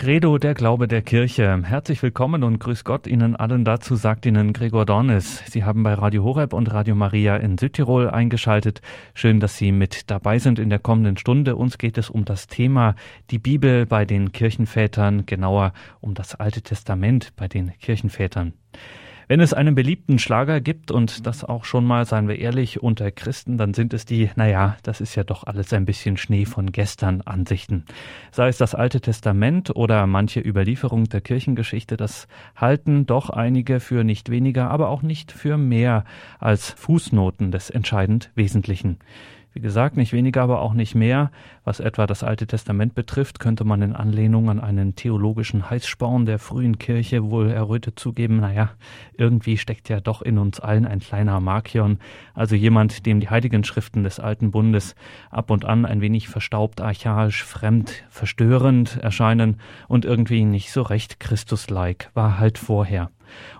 Credo, der Glaube der Kirche. Herzlich willkommen und grüß Gott Ihnen allen dazu, sagt Ihnen Gregor Dornis. Sie haben bei Radio Horeb und Radio Maria in Südtirol eingeschaltet. Schön, dass Sie mit dabei sind in der kommenden Stunde. Uns geht es um das Thema die Bibel bei den Kirchenvätern, genauer um das Alte Testament bei den Kirchenvätern. Wenn es einen beliebten Schlager gibt und das auch schon mal, seien wir ehrlich, unter Christen, dann sind es die, naja, das ist ja doch alles ein bisschen Schnee von gestern Ansichten. Sei es das Alte Testament oder manche Überlieferung der Kirchengeschichte, das halten doch einige für nicht weniger, aber auch nicht für mehr als Fußnoten des entscheidend Wesentlichen. Wie gesagt, nicht weniger, aber auch nicht mehr. Was etwa das Alte Testament betrifft, könnte man in Anlehnung an einen theologischen Heißsporn der frühen Kirche wohl errötet zugeben, naja, irgendwie steckt ja doch in uns allen ein kleiner Markion, also jemand, dem die heiligen Schriften des Alten Bundes ab und an ein wenig verstaubt, archaisch, fremd, verstörend erscheinen und irgendwie nicht so recht Christus-like, war halt vorher.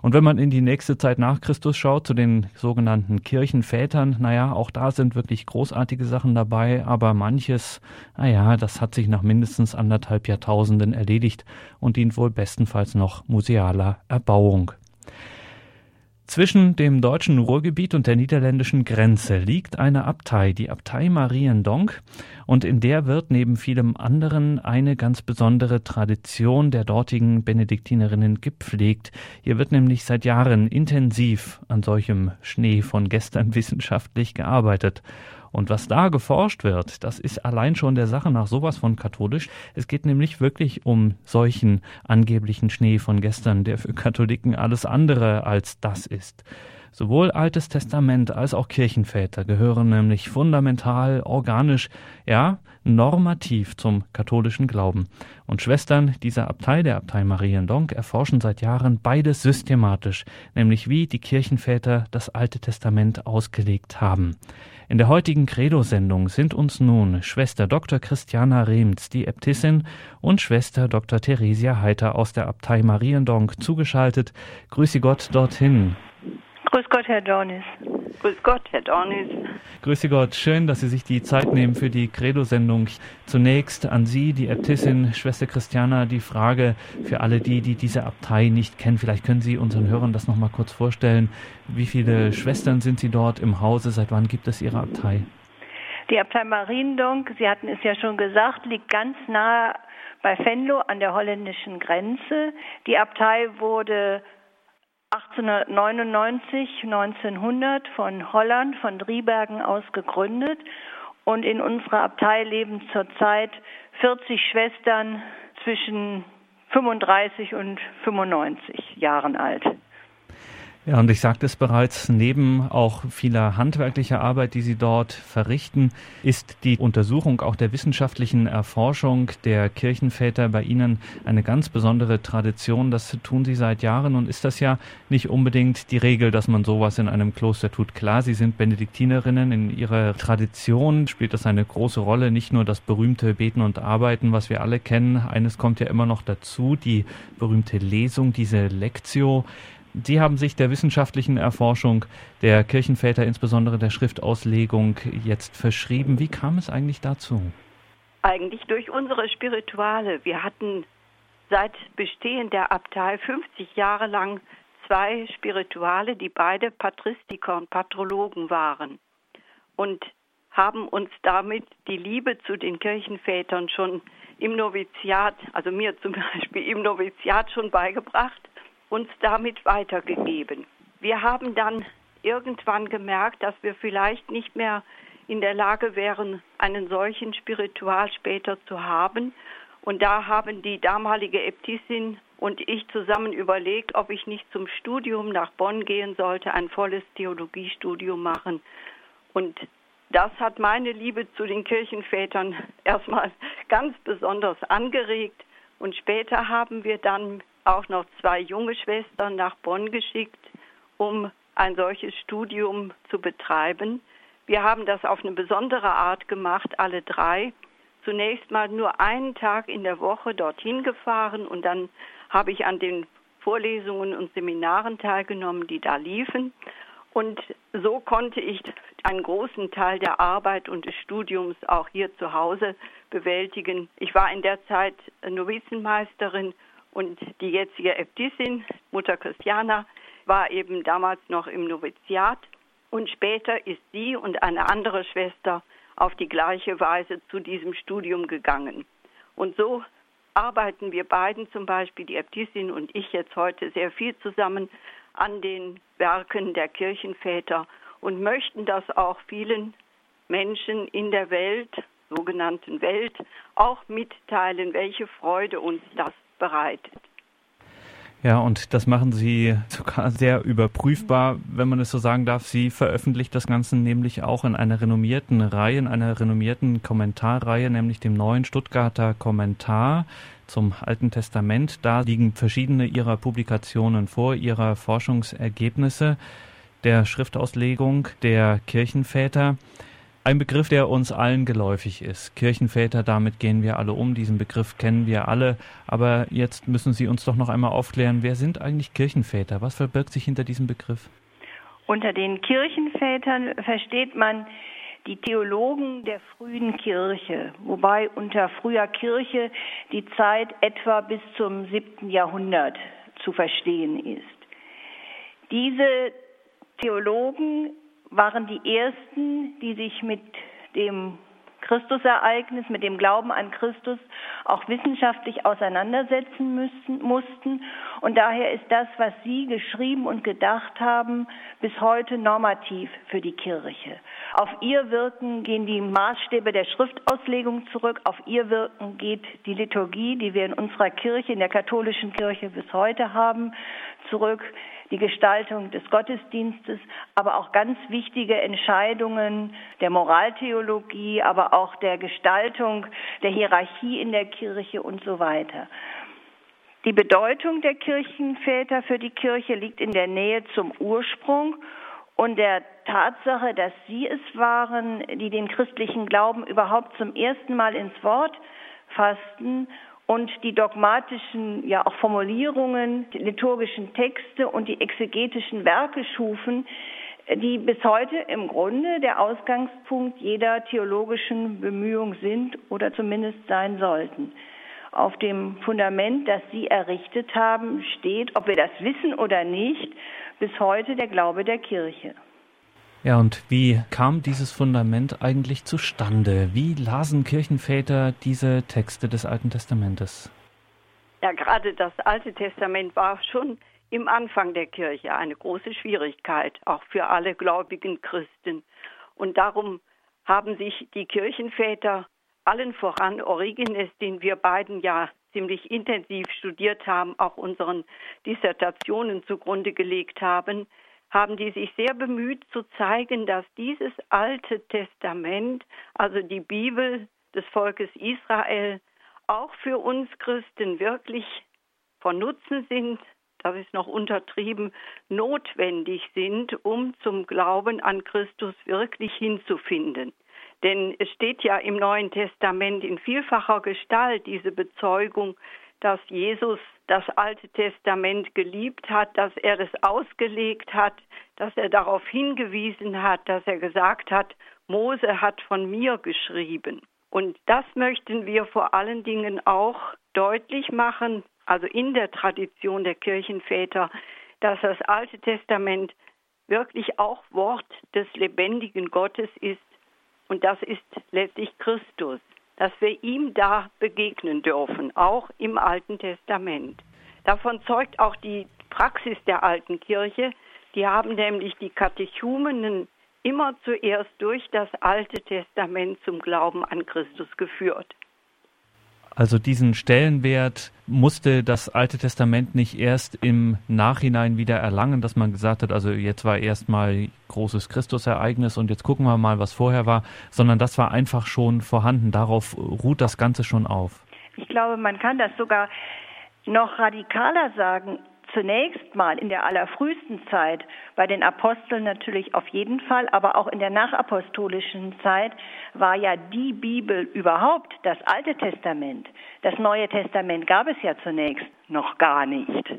Und wenn man in die nächste Zeit nach Christus schaut, zu den sogenannten Kirchenvätern, naja, auch da sind wirklich großartige Sachen dabei, aber manches, naja, das hat sich nach mindestens anderthalb Jahrtausenden erledigt und dient wohl bestenfalls noch musealer Erbauung. Zwischen dem deutschen Ruhrgebiet und der niederländischen Grenze liegt eine Abtei, die Abtei Mariendonk, und in der wird neben vielem anderen eine ganz besondere Tradition der dortigen Benediktinerinnen gepflegt. Hier wird nämlich seit Jahren intensiv an solchem Schnee von gestern wissenschaftlich gearbeitet. Und was da geforscht wird, das ist allein schon der Sache nach sowas von katholisch. Es geht nämlich wirklich um solchen angeblichen Schnee von gestern, der für Katholiken alles andere als das ist. Sowohl Altes Testament als auch Kirchenväter gehören nämlich fundamental, organisch, ja, normativ zum katholischen Glauben. Und Schwestern dieser Abtei, der Abtei Mariendonk, erforschen seit Jahren beides systematisch, nämlich wie die Kirchenväter das Alte Testament ausgelegt haben. In der heutigen Credo-Sendung sind uns nun Schwester Dr. Christiana Rehms, die Äbtissin, und Schwester Dr. Theresia Heiter aus der Abtei Mariendonk zugeschaltet. Grüße Gott dorthin. Grüß Gott, Herr Dornis. Grüß Gott, Herr Dornis. Grüße Gott, schön, dass Sie sich die Zeit nehmen für die Credo-Sendung. Zunächst an Sie, die Äbtissin, Schwester Christiana, die Frage für alle die, die diese Abtei nicht kennen. Vielleicht können Sie unseren Hörern das nochmal kurz vorstellen. Wie viele Schwestern sind Sie dort im Hause? Seit wann gibt es Ihre Abtei? Die Abtei Mariendonk, Sie hatten es ja schon gesagt, liegt ganz nahe bei Venlo an der holländischen Grenze. Die Abtei wurde 1899, 1900 von Holland, von Driebergen aus gegründet. Und in unserer Abtei leben zurzeit 40 Schwestern zwischen 35 und 95 Jahren alt. Ja, und ich sagte es bereits, neben auch vieler handwerklicher Arbeit, die Sie dort verrichten, ist die Untersuchung auch der wissenschaftlichen Erforschung der Kirchenväter bei Ihnen eine ganz besondere Tradition. Das tun Sie seit Jahren und ist das ja nicht unbedingt die Regel, dass man sowas in einem Kloster tut. Klar, Sie sind Benediktinerinnen. In Ihrer Tradition spielt das eine große Rolle. Nicht nur das berühmte Beten und Arbeiten, was wir alle kennen. Eines kommt ja immer noch dazu, die berühmte Lesung, diese Lectio. Sie haben sich der wissenschaftlichen Erforschung der Kirchenväter, insbesondere der Schriftauslegung, jetzt verschrieben. Wie kam es eigentlich dazu? Eigentlich durch unsere Spirituale. Wir hatten seit Bestehen der Abtei 50 Jahre lang zwei Spirituale, die beide Patristiker und Patrologen waren und haben uns damit die Liebe zu den Kirchenvätern schon im Noviziat, also mir zum Beispiel im Noviziat schon beigebracht uns damit weitergegeben. Wir haben dann irgendwann gemerkt, dass wir vielleicht nicht mehr in der Lage wären, einen solchen Spiritual später zu haben. Und da haben die damalige Äbtissin und ich zusammen überlegt, ob ich nicht zum Studium nach Bonn gehen sollte, ein volles Theologiestudium machen. Und das hat meine Liebe zu den Kirchenvätern erstmal ganz besonders angeregt. Und später haben wir dann auch noch zwei junge Schwestern nach Bonn geschickt, um ein solches Studium zu betreiben. Wir haben das auf eine besondere Art gemacht, alle drei. Zunächst mal nur einen Tag in der Woche dorthin gefahren und dann habe ich an den Vorlesungen und Seminaren teilgenommen, die da liefen. Und so konnte ich einen großen Teil der Arbeit und des Studiums auch hier zu Hause bewältigen. Ich war in der Zeit Novizenmeisterin und die jetzige Äbtissin, Mutter Christiana, war eben damals noch im Noviziat und später ist sie und eine andere Schwester auf die gleiche Weise zu diesem Studium gegangen. Und so arbeiten wir beiden, zum Beispiel die Äbtissin und ich jetzt heute sehr viel zusammen an den Werken der Kirchenväter und möchten das auch vielen Menschen in der Welt, sogenannten Welt, auch mitteilen, welche Freude uns das bereitet. Ja, und das machen Sie sogar sehr überprüfbar, wenn man es so sagen darf. Sie veröffentlicht das Ganze nämlich auch in einer renommierten Reihe, in einer renommierten Kommentarreihe, nämlich dem neuen Stuttgarter Kommentar zum Alten Testament. Da liegen verschiedene Ihrer Publikationen vor, Ihrer Forschungsergebnisse der Schriftauslegung der Kirchenväter. Ein Begriff, der uns allen geläufig ist. Kirchenväter, damit gehen wir alle um. Diesen Begriff kennen wir alle. Aber jetzt müssen Sie uns doch noch einmal aufklären, wer sind eigentlich Kirchenväter? Was verbirgt sich hinter diesem Begriff? Unter den Kirchenvätern versteht man die Theologen der frühen Kirche, wobei unter früher Kirche die Zeit etwa bis zum siebten Jahrhundert zu verstehen ist. Diese Theologen waren die ersten, die sich mit dem Christusereignis, mit dem Glauben an Christus auch wissenschaftlich auseinandersetzen müssen, mussten. Und daher ist das, was Sie geschrieben und gedacht haben, bis heute normativ für die Kirche. Auf ihr Wirken gehen die Maßstäbe der Schriftauslegung zurück. Auf ihr Wirken geht die Liturgie, die wir in unserer Kirche, in der katholischen Kirche bis heute haben, zurück die Gestaltung des Gottesdienstes, aber auch ganz wichtige Entscheidungen der Moraltheologie, aber auch der Gestaltung der Hierarchie in der Kirche und so weiter. Die Bedeutung der Kirchenväter für die Kirche liegt in der Nähe zum Ursprung und der Tatsache, dass sie es waren, die den christlichen Glauben überhaupt zum ersten Mal ins Wort fassten und die dogmatischen ja auch Formulierungen, die liturgischen Texte und die exegetischen Werke schufen, die bis heute im Grunde der Ausgangspunkt jeder theologischen Bemühung sind oder zumindest sein sollten. Auf dem Fundament, das Sie errichtet haben, steht, ob wir das wissen oder nicht, bis heute der Glaube der Kirche. Ja, und wie kam dieses Fundament eigentlich zustande? Wie lasen Kirchenväter diese Texte des Alten Testamentes? Ja, gerade das Alte Testament war schon im Anfang der Kirche eine große Schwierigkeit, auch für alle gläubigen Christen. Und darum haben sich die Kirchenväter allen voran Origenes, den wir beiden ja ziemlich intensiv studiert haben, auch unseren Dissertationen zugrunde gelegt haben, haben die sich sehr bemüht zu zeigen, dass dieses Alte Testament, also die Bibel des Volkes Israel, auch für uns Christen wirklich von Nutzen sind, das ist noch untertrieben, notwendig sind, um zum Glauben an Christus wirklich hinzufinden. Denn es steht ja im Neuen Testament in vielfacher Gestalt diese Bezeugung, dass Jesus das Alte Testament geliebt hat, dass er das ausgelegt hat, dass er darauf hingewiesen hat, dass er gesagt hat, Mose hat von mir geschrieben. Und das möchten wir vor allen Dingen auch deutlich machen, also in der Tradition der Kirchenväter, dass das Alte Testament wirklich auch Wort des lebendigen Gottes ist. Und das ist letztlich Christus dass wir ihm da begegnen dürfen, auch im Alten Testament. Davon zeugt auch die Praxis der alten Kirche. Die haben nämlich die Katechumenen immer zuerst durch das Alte Testament zum Glauben an Christus geführt. Also diesen Stellenwert musste das Alte Testament nicht erst im Nachhinein wieder erlangen, dass man gesagt hat, also jetzt war erstmal großes Christusereignis und jetzt gucken wir mal, was vorher war, sondern das war einfach schon vorhanden. Darauf ruht das Ganze schon auf. Ich glaube, man kann das sogar noch radikaler sagen zunächst mal in der allerfrühesten Zeit, bei den Aposteln natürlich auf jeden Fall, aber auch in der nachapostolischen Zeit, war ja die Bibel überhaupt das Alte Testament. Das Neue Testament gab es ja zunächst noch gar nicht.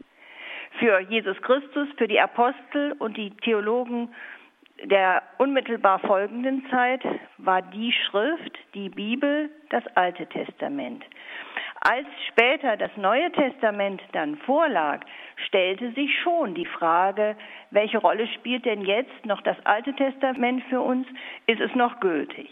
Für Jesus Christus, für die Apostel und die Theologen der unmittelbar folgenden Zeit war die Schrift, die Bibel, das Alte Testament. Als später das Neue Testament dann vorlag, stellte sich schon die Frage, welche Rolle spielt denn jetzt noch das Alte Testament für uns? Ist es noch gültig?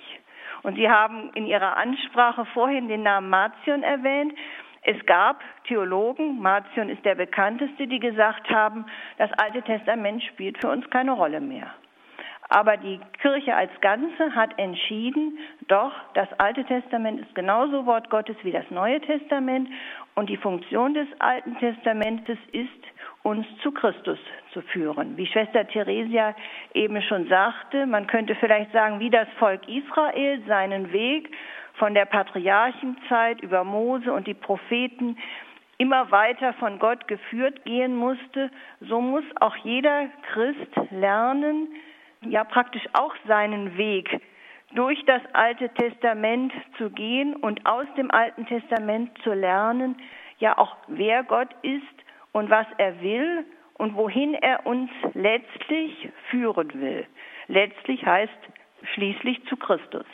Und Sie haben in Ihrer Ansprache vorhin den Namen Marcion erwähnt. Es gab Theologen, Marcion ist der bekannteste, die gesagt haben, das Alte Testament spielt für uns keine Rolle mehr. Aber die Kirche als Ganze hat entschieden, doch, das Alte Testament ist genauso Wort Gottes wie das Neue Testament und die Funktion des Alten Testamentes ist, uns zu Christus zu führen. Wie Schwester Theresia eben schon sagte, man könnte vielleicht sagen, wie das Volk Israel seinen Weg von der Patriarchenzeit über Mose und die Propheten immer weiter von Gott geführt gehen musste, so muss auch jeder Christ lernen, ja praktisch auch seinen Weg durch das Alte Testament zu gehen und aus dem Alten Testament zu lernen, ja auch wer Gott ist und was er will und wohin er uns letztlich führen will. Letztlich heißt schließlich zu Christus.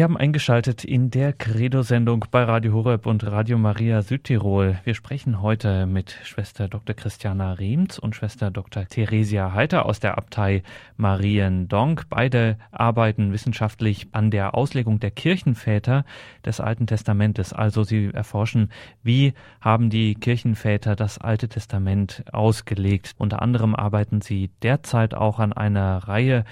Sie haben eingeschaltet in der Credo-Sendung bei Radio Horeb und Radio Maria Südtirol. Wir sprechen heute mit Schwester Dr. Christiana Riems und Schwester Dr. Theresia Heiter aus der Abtei Mariendonk. Beide arbeiten wissenschaftlich an der Auslegung der Kirchenväter des Alten Testamentes. Also sie erforschen, wie haben die Kirchenväter das Alte Testament ausgelegt. Unter anderem arbeiten sie derzeit auch an einer Reihe,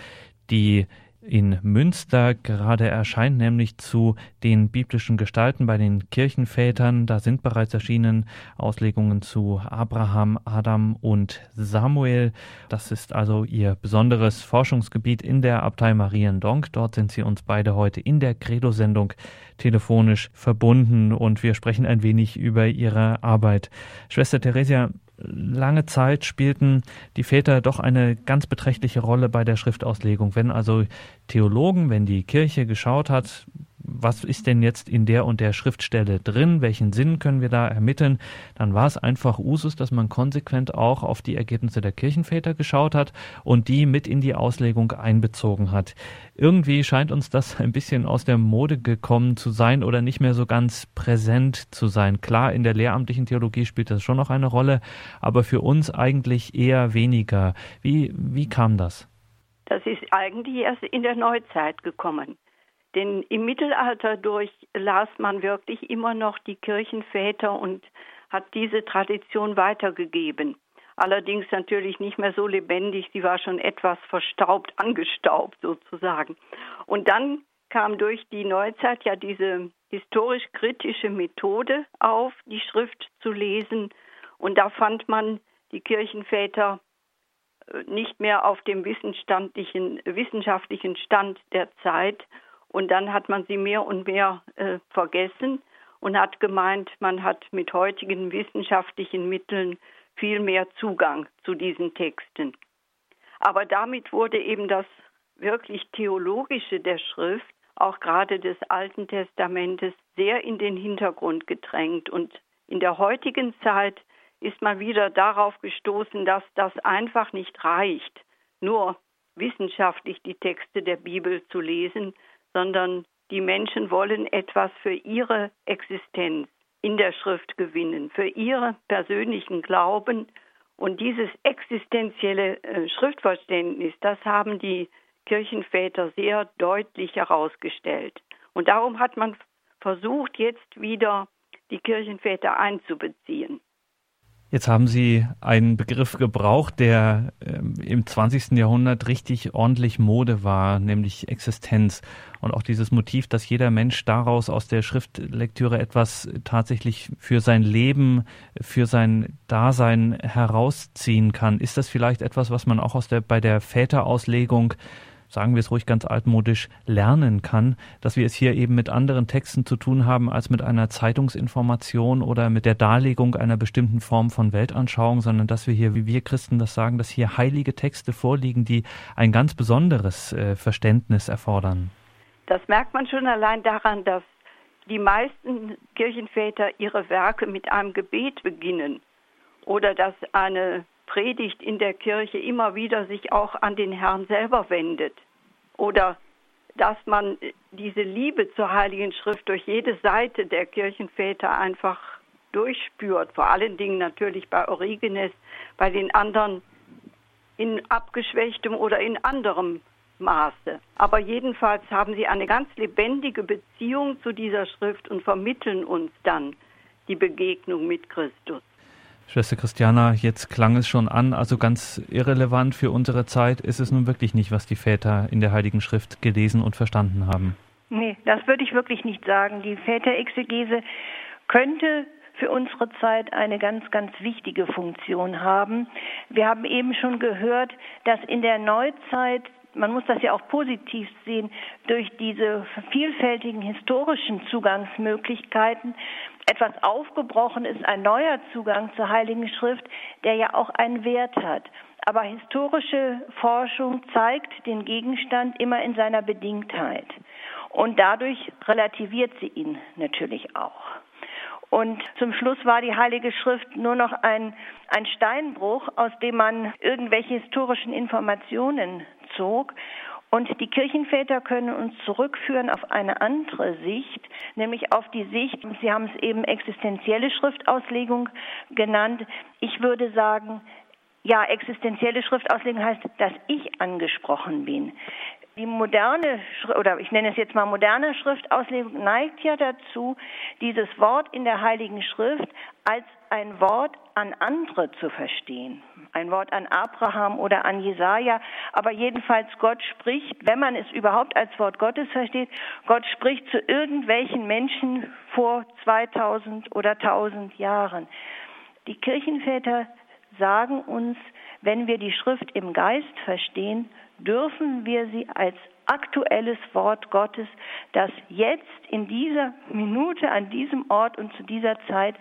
die in Münster gerade erscheint, nämlich zu den biblischen Gestalten bei den Kirchenvätern. Da sind bereits erschienen Auslegungen zu Abraham, Adam und Samuel. Das ist also ihr besonderes Forschungsgebiet in der Abtei Mariendonk. Dort sind sie uns beide heute in der Credo-Sendung telefonisch verbunden und wir sprechen ein wenig über ihre Arbeit. Schwester Theresia, lange Zeit spielten die Väter doch eine ganz beträchtliche Rolle bei der Schriftauslegung. Wenn also Theologen, wenn die Kirche geschaut hat, was ist denn jetzt in der und der Schriftstelle drin, welchen Sinn können wir da ermitteln, dann war es einfach Usus, dass man konsequent auch auf die Ergebnisse der Kirchenväter geschaut hat und die mit in die Auslegung einbezogen hat. Irgendwie scheint uns das ein bisschen aus der Mode gekommen zu sein oder nicht mehr so ganz präsent zu sein. Klar, in der lehramtlichen Theologie spielt das schon noch eine Rolle, aber für uns eigentlich eher weniger. Wie, wie kam das? Das ist eigentlich erst in der Neuzeit gekommen. Denn im Mittelalter durch las man wirklich immer noch die Kirchenväter und hat diese Tradition weitergegeben. Allerdings natürlich nicht mehr so lebendig, sie war schon etwas verstaubt, angestaubt sozusagen. Und dann kam durch die Neuzeit ja diese historisch-kritische Methode auf, die Schrift zu lesen. Und da fand man die Kirchenväter äh, nicht mehr auf dem wissenschaftlichen Stand der Zeit und dann hat man sie mehr und mehr äh, vergessen und hat gemeint, man hat mit heutigen wissenschaftlichen Mitteln viel mehr Zugang zu diesen Texten. Aber damit wurde eben das wirklich Theologische der Schrift, auch gerade des Alten Testamentes, sehr in den Hintergrund gedrängt. Und in der heutigen Zeit ist man wieder darauf gestoßen, dass das einfach nicht reicht, nur wissenschaftlich die Texte der Bibel zu lesen, sondern die Menschen wollen etwas für ihre Existenz in der Schrift gewinnen, für ihren persönlichen Glauben. Und dieses existenzielle äh, Schriftverständnis, das haben die Kirchenväter sehr deutlich herausgestellt. Und darum hat man versucht, jetzt wieder die Kirchenväter einzubeziehen. Jetzt haben Sie einen Begriff gebraucht, der ähm, im 20. Jahrhundert richtig ordentlich Mode war, nämlich Existenz. Und auch dieses Motiv, dass jeder Mensch daraus aus der Schriftlektüre etwas tatsächlich für sein Leben, für sein Dasein herausziehen kann. Ist das vielleicht etwas, was man auch aus der, bei der Väterauslegung sagen wir es ruhig ganz altmodisch, lernen kann, dass wir es hier eben mit anderen Texten zu tun haben als mit einer Zeitungsinformation oder mit der Darlegung einer bestimmten Form von Weltanschauung, sondern dass wir hier, wie wir Christen das sagen, dass hier heilige Texte vorliegen, die ein ganz besonderes äh, Verständnis erfordern. Das merkt man schon allein daran, dass die meisten Kirchenväter ihre Werke mit einem Gebet beginnen oder dass eine Predigt in der Kirche immer wieder sich auch an den Herrn selber wendet oder dass man diese Liebe zur Heiligen Schrift durch jede Seite der Kirchenväter einfach durchspürt. Vor allen Dingen natürlich bei Origenes, bei den anderen in abgeschwächtem oder in anderem Maße. Aber jedenfalls haben sie eine ganz lebendige Beziehung zu dieser Schrift und vermitteln uns dann die Begegnung mit Christus. Schwester Christiana, jetzt klang es schon an, also ganz irrelevant für unsere Zeit ist es nun wirklich nicht, was die Väter in der Heiligen Schrift gelesen und verstanden haben. Nee, das würde ich wirklich nicht sagen. Die Väterexegese könnte für unsere Zeit eine ganz, ganz wichtige Funktion haben. Wir haben eben schon gehört, dass in der Neuzeit man muss das ja auch positiv sehen, durch diese vielfältigen historischen Zugangsmöglichkeiten etwas aufgebrochen ist, ein neuer Zugang zur Heiligen Schrift, der ja auch einen Wert hat. Aber historische Forschung zeigt den Gegenstand immer in seiner Bedingtheit. Und dadurch relativiert sie ihn natürlich auch. Und zum Schluss war die Heilige Schrift nur noch ein, ein Steinbruch, aus dem man irgendwelche historischen Informationen zog. Und die Kirchenväter können uns zurückführen auf eine andere Sicht, nämlich auf die Sicht, Sie haben es eben existenzielle Schriftauslegung genannt. Ich würde sagen, ja, existenzielle Schriftauslegung heißt, dass ich angesprochen bin. Die moderne, oder ich nenne es jetzt mal moderne Schriftauslegung, neigt ja dazu, dieses Wort in der Heiligen Schrift als ein Wort an andere zu verstehen. Ein Wort an Abraham oder an Jesaja. Aber jedenfalls Gott spricht, wenn man es überhaupt als Wort Gottes versteht, Gott spricht zu irgendwelchen Menschen vor 2000 oder 1000 Jahren. Die Kirchenväter sagen uns, wenn wir die Schrift im Geist verstehen, dürfen wir sie als aktuelles Wort Gottes, das jetzt in dieser Minute, an diesem Ort und zu dieser Zeit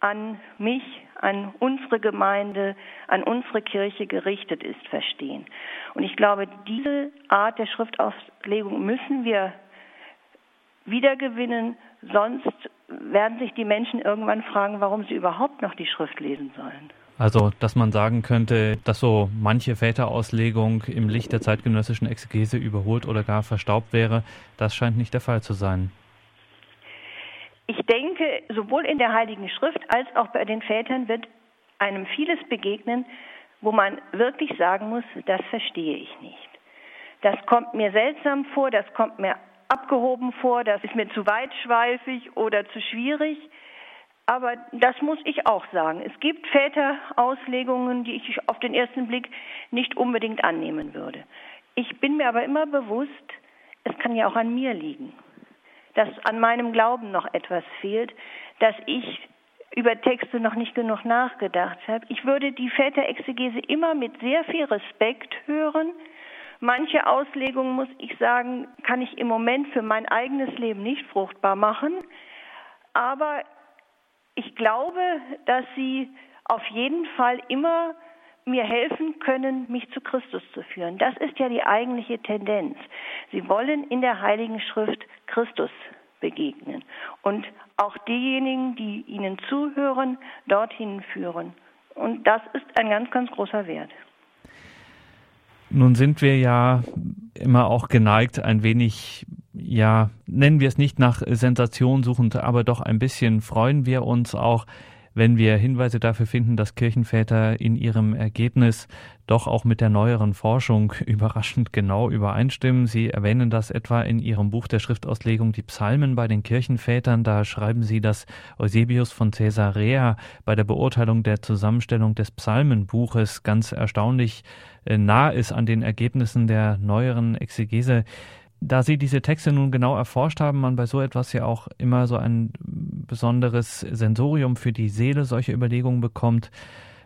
an mich, an unsere Gemeinde, an unsere Kirche gerichtet ist, verstehen. Und ich glaube, diese Art der Schriftauslegung müssen wir wiedergewinnen, sonst werden sich die Menschen irgendwann fragen, warum sie überhaupt noch die Schrift lesen sollen. Also, dass man sagen könnte, dass so manche Väterauslegung im Licht der zeitgenössischen Exegese überholt oder gar verstaubt wäre, das scheint nicht der Fall zu sein. Ich denke, sowohl in der Heiligen Schrift als auch bei den Vätern wird einem vieles begegnen, wo man wirklich sagen muss, das verstehe ich nicht. Das kommt mir seltsam vor, das kommt mir abgehoben vor, das ist mir zu weitschweifig oder zu schwierig. Aber das muss ich auch sagen. Es gibt Väterauslegungen, die ich auf den ersten Blick nicht unbedingt annehmen würde. Ich bin mir aber immer bewusst, es kann ja auch an mir liegen, dass an meinem Glauben noch etwas fehlt, dass ich über Texte noch nicht genug nachgedacht habe. Ich würde die Väterexegese immer mit sehr viel Respekt hören. Manche Auslegungen, muss ich sagen, kann ich im Moment für mein eigenes Leben nicht fruchtbar machen. Aber ich glaube, dass sie auf jeden Fall immer mir helfen können, mich zu Christus zu führen. Das ist ja die eigentliche Tendenz. Sie wollen in der Heiligen Schrift Christus begegnen und auch diejenigen, die ihnen zuhören, dorthin führen. Und das ist ein ganz, ganz großer Wert. Nun sind wir ja immer auch geneigt, ein wenig ja, nennen wir es nicht nach Sensation suchend, aber doch ein bisschen freuen wir uns auch, wenn wir Hinweise dafür finden, dass Kirchenväter in ihrem Ergebnis doch auch mit der neueren Forschung überraschend genau übereinstimmen. Sie erwähnen das etwa in Ihrem Buch der Schriftauslegung Die Psalmen bei den Kirchenvätern. Da schreiben Sie, dass Eusebius von Caesarea bei der Beurteilung der Zusammenstellung des Psalmenbuches ganz erstaunlich äh, nah ist an den Ergebnissen der neueren Exegese. Da Sie diese Texte nun genau erforscht haben, man bei so etwas ja auch immer so ein besonderes Sensorium für die Seele solche Überlegungen bekommt.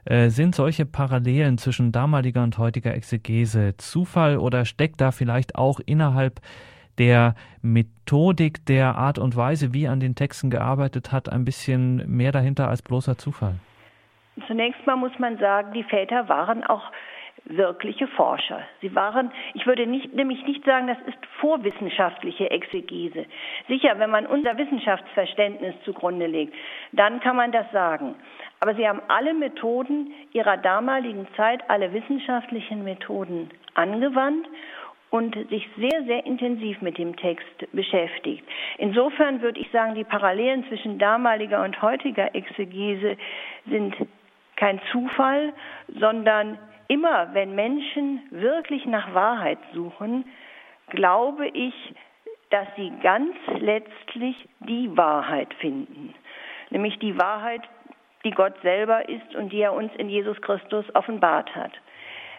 Äh, sind solche Parallelen zwischen damaliger und heutiger Exegese Zufall oder steckt da vielleicht auch innerhalb der Methodik, der Art und Weise, wie an den Texten gearbeitet hat, ein bisschen mehr dahinter als bloßer Zufall? Zunächst mal muss man sagen, die Väter waren auch wirkliche Forscher. Sie waren, ich würde nicht, nämlich nicht sagen, das ist vorwissenschaftliche Exegese. Sicher, wenn man unser Wissenschaftsverständnis zugrunde legt, dann kann man das sagen. Aber sie haben alle Methoden ihrer damaligen Zeit, alle wissenschaftlichen Methoden angewandt und sich sehr, sehr intensiv mit dem Text beschäftigt. Insofern würde ich sagen, die Parallelen zwischen damaliger und heutiger Exegese sind kein Zufall, sondern immer, wenn Menschen wirklich nach Wahrheit suchen, glaube ich, dass sie ganz letztlich die Wahrheit finden. Nämlich die Wahrheit, die Gott selber ist und die er uns in Jesus Christus offenbart hat.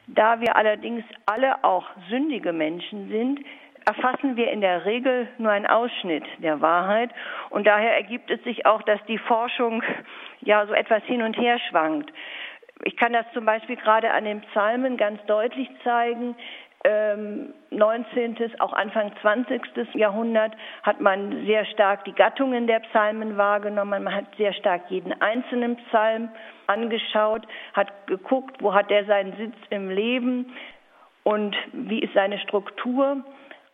Da wir allerdings alle auch sündige Menschen sind, erfassen wir in der Regel nur einen Ausschnitt der Wahrheit und daher ergibt es sich auch, dass die Forschung ja so etwas hin und her schwankt. Ich kann das zum Beispiel gerade an den Psalmen ganz deutlich zeigen. Ähm, 19., auch Anfang 20. Jahrhundert hat man sehr stark die Gattungen der Psalmen wahrgenommen. Man hat sehr stark jeden einzelnen Psalm angeschaut, hat geguckt, wo hat er seinen Sitz im Leben und wie ist seine Struktur.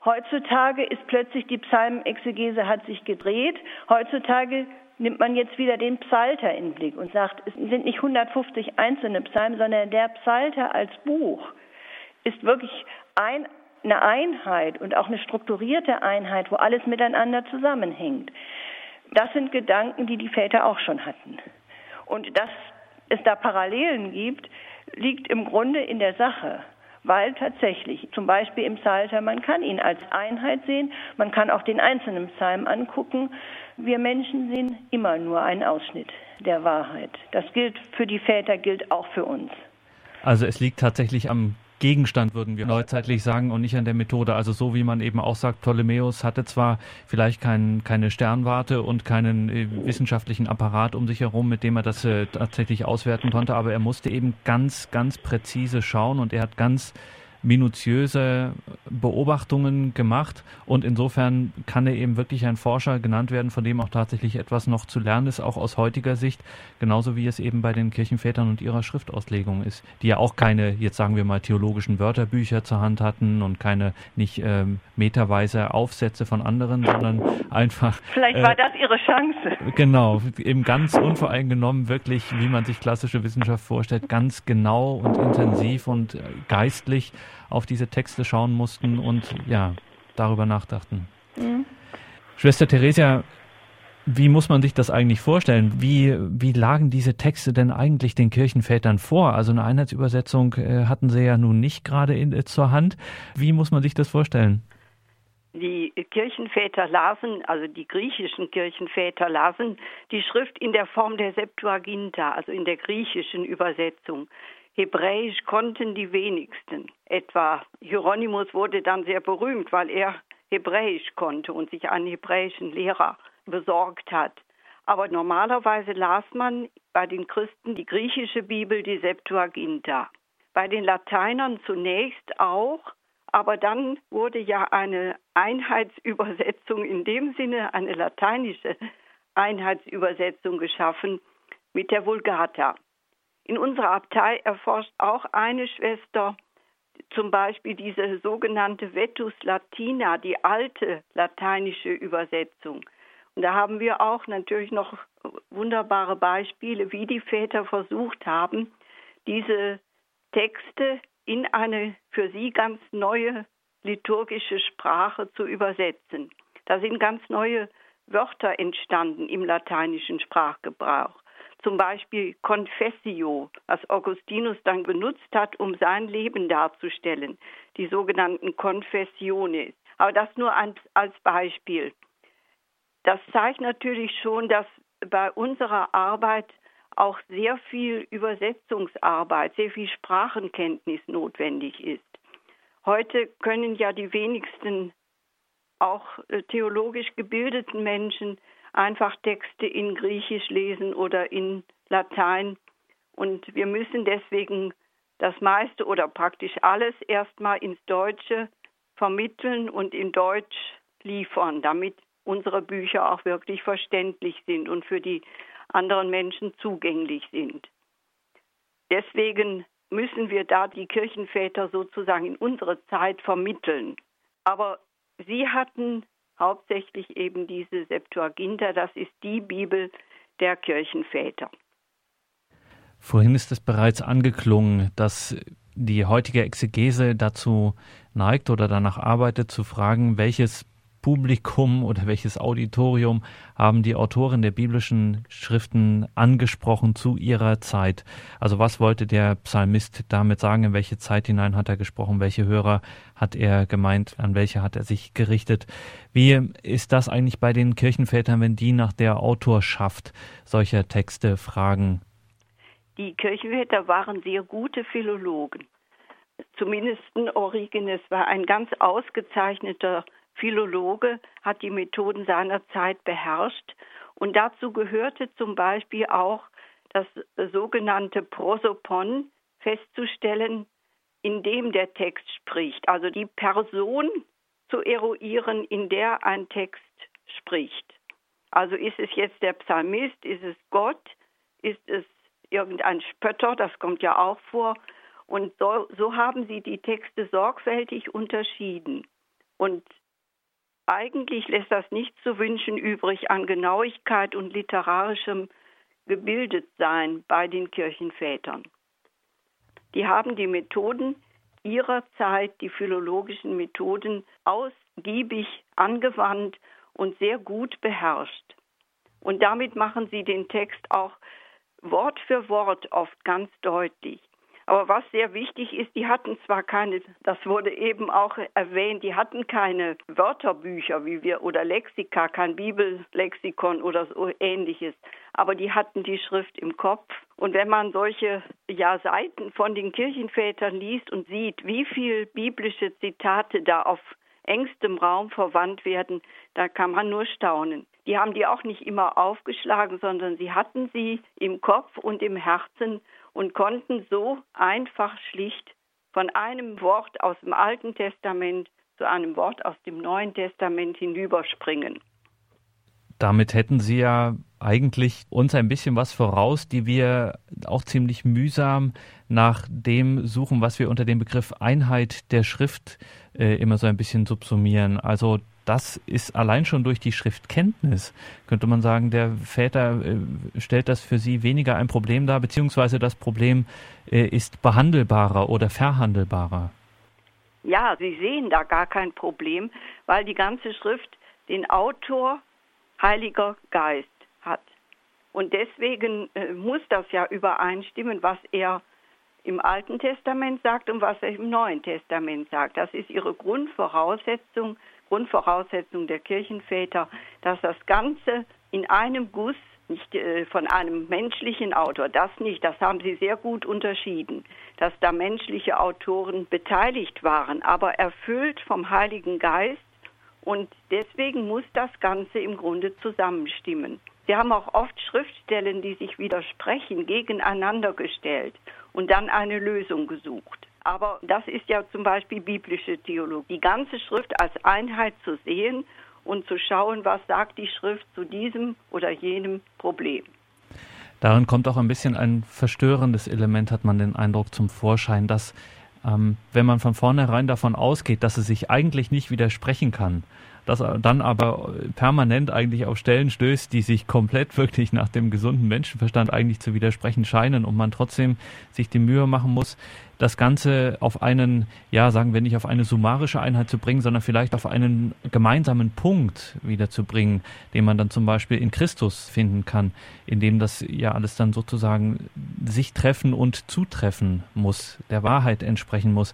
Heutzutage ist plötzlich die Psalmenexegese hat sich gedreht. Heutzutage nimmt man jetzt wieder den Psalter in den Blick und sagt, es sind nicht 150 einzelne Psalmen, sondern der Psalter als Buch ist wirklich ein, eine Einheit und auch eine strukturierte Einheit, wo alles miteinander zusammenhängt. Das sind Gedanken, die die Väter auch schon hatten. Und dass es da Parallelen gibt, liegt im Grunde in der Sache weil tatsächlich zum Beispiel im Psalter, man kann ihn als Einheit sehen, man kann auch den einzelnen Psalm angucken. Wir Menschen sehen immer nur einen Ausschnitt der Wahrheit. Das gilt für die Väter, gilt auch für uns. Also es liegt tatsächlich am Gegenstand, würden wir neuzeitlich sagen, und nicht an der Methode. Also so wie man eben auch sagt, Ptolemäus hatte zwar vielleicht kein, keine Sternwarte und keinen äh, wissenschaftlichen Apparat um sich herum, mit dem er das äh, tatsächlich auswerten konnte, aber er musste eben ganz, ganz präzise schauen und er hat ganz minutiöse Beobachtungen gemacht und insofern kann er eben wirklich ein Forscher genannt werden, von dem auch tatsächlich etwas noch zu lernen ist, auch aus heutiger Sicht, genauso wie es eben bei den Kirchenvätern und ihrer Schriftauslegung ist, die ja auch keine, jetzt sagen wir mal, theologischen Wörterbücher zur Hand hatten und keine nicht ähm, meterweise Aufsätze von anderen, sondern einfach. Vielleicht äh, war das ihre Chance. Genau, eben ganz unvoreingenommen, wirklich, wie man sich klassische Wissenschaft vorstellt, ganz genau und intensiv und äh, geistlich auf diese Texte schauen mussten und ja, darüber nachdachten. Mhm. Schwester Theresia, wie muss man sich das eigentlich vorstellen? Wie, wie lagen diese Texte denn eigentlich den Kirchenvätern vor? Also eine Einheitsübersetzung äh, hatten sie ja nun nicht gerade in, äh, zur Hand. Wie muss man sich das vorstellen? Die Kirchenväter lasen, also die griechischen Kirchenväter lasen die Schrift in der Form der Septuaginta, also in der griechischen Übersetzung. Hebräisch konnten die wenigsten. Etwa Hieronymus wurde dann sehr berühmt, weil er Hebräisch konnte und sich einen hebräischen Lehrer besorgt hat. Aber normalerweise las man bei den Christen die griechische Bibel, die Septuaginta. Bei den Lateinern zunächst auch, aber dann wurde ja eine Einheitsübersetzung in dem Sinne, eine lateinische Einheitsübersetzung geschaffen mit der Vulgata. In unserer Abtei erforscht auch eine Schwester zum Beispiel diese sogenannte Vetus Latina, die alte lateinische Übersetzung. Und da haben wir auch natürlich noch wunderbare Beispiele, wie die Väter versucht haben, diese Texte in eine für sie ganz neue liturgische Sprache zu übersetzen. Da sind ganz neue Wörter entstanden im lateinischen Sprachgebrauch zum Beispiel Confessio, was Augustinus dann benutzt hat, um sein Leben darzustellen, die sogenannten Confessiones. Aber das nur als Beispiel. Das zeigt natürlich schon, dass bei unserer Arbeit auch sehr viel Übersetzungsarbeit, sehr viel Sprachenkenntnis notwendig ist. Heute können ja die wenigsten auch äh, theologisch gebildeten Menschen einfach Texte in Griechisch lesen oder in Latein Und wir müssen deswegen das meiste oder praktisch alles erstmal ins Deutsche vermitteln und in Deutsch liefern, damit unsere Bücher auch wirklich verständlich sind und für die anderen Menschen zugänglich sind. Deswegen müssen wir da die Kirchenväter sozusagen in unsere Zeit vermitteln. Aber sie hatten hauptsächlich eben diese Septuaginta, das ist die Bibel der Kirchenväter. Vorhin ist es bereits angeklungen, dass die heutige Exegese dazu neigt oder danach arbeitet, zu fragen, welches Publikum oder welches Auditorium haben die Autoren der biblischen Schriften angesprochen zu ihrer Zeit? Also was wollte der Psalmist damit sagen? In welche Zeit hinein hat er gesprochen? Welche Hörer hat er gemeint? An welche hat er sich gerichtet? Wie ist das eigentlich bei den Kirchenvätern, wenn die nach der Autorschaft solcher Texte fragen? Die Kirchenväter waren sehr gute Philologen. Zumindest Origenes war ein ganz ausgezeichneter Philologe, hat die Methoden seiner Zeit beherrscht. Und dazu gehörte zum Beispiel auch das sogenannte Prosopon festzustellen, in dem der Text spricht. Also die Person zu eruieren, in der ein Text spricht. Also ist es jetzt der Psalmist, ist es Gott, ist es irgendein Spötter, das kommt ja auch vor. Und so, so haben sie die Texte sorgfältig unterschieden. Und eigentlich lässt das nicht zu wünschen übrig an Genauigkeit und literarischem Gebildetsein bei den Kirchenvätern. Die haben die Methoden ihrer Zeit, die philologischen Methoden, ausgiebig angewandt und sehr gut beherrscht. Und damit machen sie den Text auch Wort für Wort oft ganz deutlich. Aber was sehr wichtig ist, die hatten zwar keine, das wurde eben auch erwähnt, die hatten keine Wörterbücher wie wir oder Lexika, kein Bibellexikon oder so ähnliches, aber die hatten die Schrift im Kopf. Und wenn man solche ja, Seiten von den Kirchenvätern liest und sieht, wie viel biblische Zitate da auf engstem Raum verwandt werden, da kann man nur staunen. Die haben die auch nicht immer aufgeschlagen, sondern sie hatten sie im Kopf und im Herzen und konnten so einfach schlicht von einem Wort aus dem Alten Testament zu einem Wort aus dem Neuen Testament hinüberspringen. Damit hätten Sie ja eigentlich uns ein bisschen was voraus, die wir auch ziemlich mühsam nach dem suchen, was wir unter dem Begriff Einheit der Schrift äh, immer so ein bisschen subsumieren. Also das ist allein schon durch die Schriftkenntnis, könnte man sagen, der Väter äh, stellt das für sie weniger ein Problem dar, beziehungsweise das Problem äh, ist behandelbarer oder verhandelbarer. Ja, Sie sehen da gar kein Problem, weil die ganze Schrift den Autor Heiliger Geist hat. Und deswegen äh, muss das ja übereinstimmen, was er im Alten Testament sagt und was er im Neuen Testament sagt. Das ist ihre Grundvoraussetzung Grundvoraussetzung der Kirchenväter, dass das Ganze in einem Guss nicht äh, von einem menschlichen Autor, das nicht, das haben sie sehr gut unterschieden, dass da menschliche Autoren beteiligt waren, aber erfüllt vom Heiligen Geist und deswegen muss das Ganze im Grunde zusammenstimmen. Sie haben auch oft Schriftstellen, die sich widersprechen, gegeneinander gestellt und dann eine Lösung gesucht. Aber das ist ja zum Beispiel biblische Theologie. Die ganze Schrift als Einheit zu sehen und zu schauen, was sagt die Schrift zu diesem oder jenem Problem. Darin kommt auch ein bisschen ein verstörendes Element, hat man den Eindruck, zum Vorschein, dass ähm, wenn man von vornherein davon ausgeht, dass es sich eigentlich nicht widersprechen kann, das dann aber permanent eigentlich auf Stellen stößt, die sich komplett wirklich nach dem gesunden Menschenverstand eigentlich zu widersprechen scheinen und man trotzdem sich die Mühe machen muss, das Ganze auf einen, ja, sagen wir nicht auf eine summarische Einheit zu bringen, sondern vielleicht auf einen gemeinsamen Punkt wieder zu bringen, den man dann zum Beispiel in Christus finden kann, in dem das ja alles dann sozusagen sich treffen und zutreffen muss, der Wahrheit entsprechen muss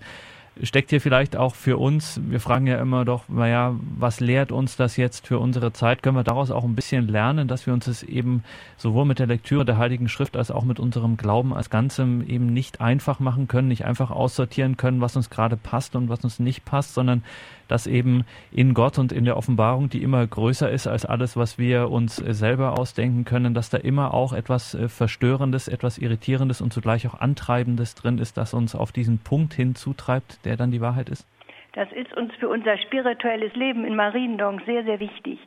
steckt hier vielleicht auch für uns, wir fragen ja immer doch, naja, was lehrt uns das jetzt für unsere Zeit? Können wir daraus auch ein bisschen lernen, dass wir uns es eben sowohl mit der Lektüre der Heiligen Schrift als auch mit unserem Glauben als Ganzem eben nicht einfach machen können, nicht einfach aussortieren können, was uns gerade passt und was uns nicht passt, sondern dass eben in Gott und in der Offenbarung, die immer größer ist als alles, was wir uns äh, selber ausdenken können, dass da immer auch etwas äh, Verstörendes, etwas Irritierendes und zugleich auch Antreibendes drin ist, das uns auf diesen Punkt hinzutreibt, der dann die Wahrheit ist? Das ist uns für unser spirituelles Leben in Mariendong sehr, sehr wichtig.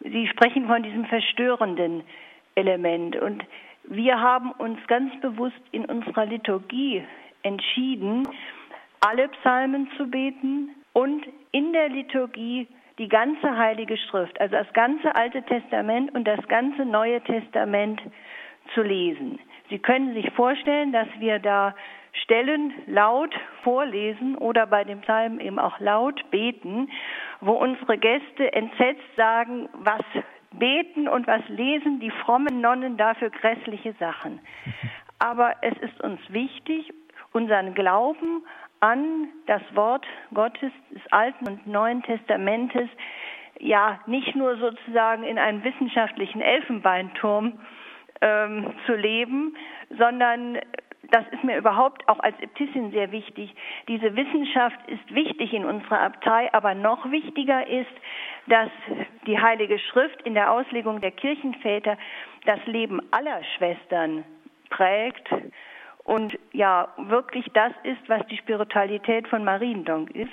Sie sprechen von diesem verstörenden Element und wir haben uns ganz bewusst in unserer Liturgie entschieden, alle Psalmen zu beten und in der Liturgie die ganze Heilige Schrift, also das ganze Alte Testament und das ganze Neue Testament zu lesen. Sie können sich vorstellen, dass wir da Stellen laut vorlesen oder bei dem Psalm eben auch laut beten, wo unsere Gäste entsetzt sagen, was beten und was lesen die frommen Nonnen da für grässliche Sachen. Aber es ist uns wichtig, unseren Glauben an das Wort Gottes des Alten und Neuen Testamentes ja nicht nur sozusagen in einem wissenschaftlichen Elfenbeinturm ähm, zu leben, sondern das ist mir überhaupt auch als Äbtissin sehr wichtig. Diese Wissenschaft ist wichtig in unserer Abtei, aber noch wichtiger ist, dass die Heilige Schrift in der Auslegung der Kirchenväter das Leben aller Schwestern prägt und ja wirklich das ist, was die Spiritualität von Mariendonk ist.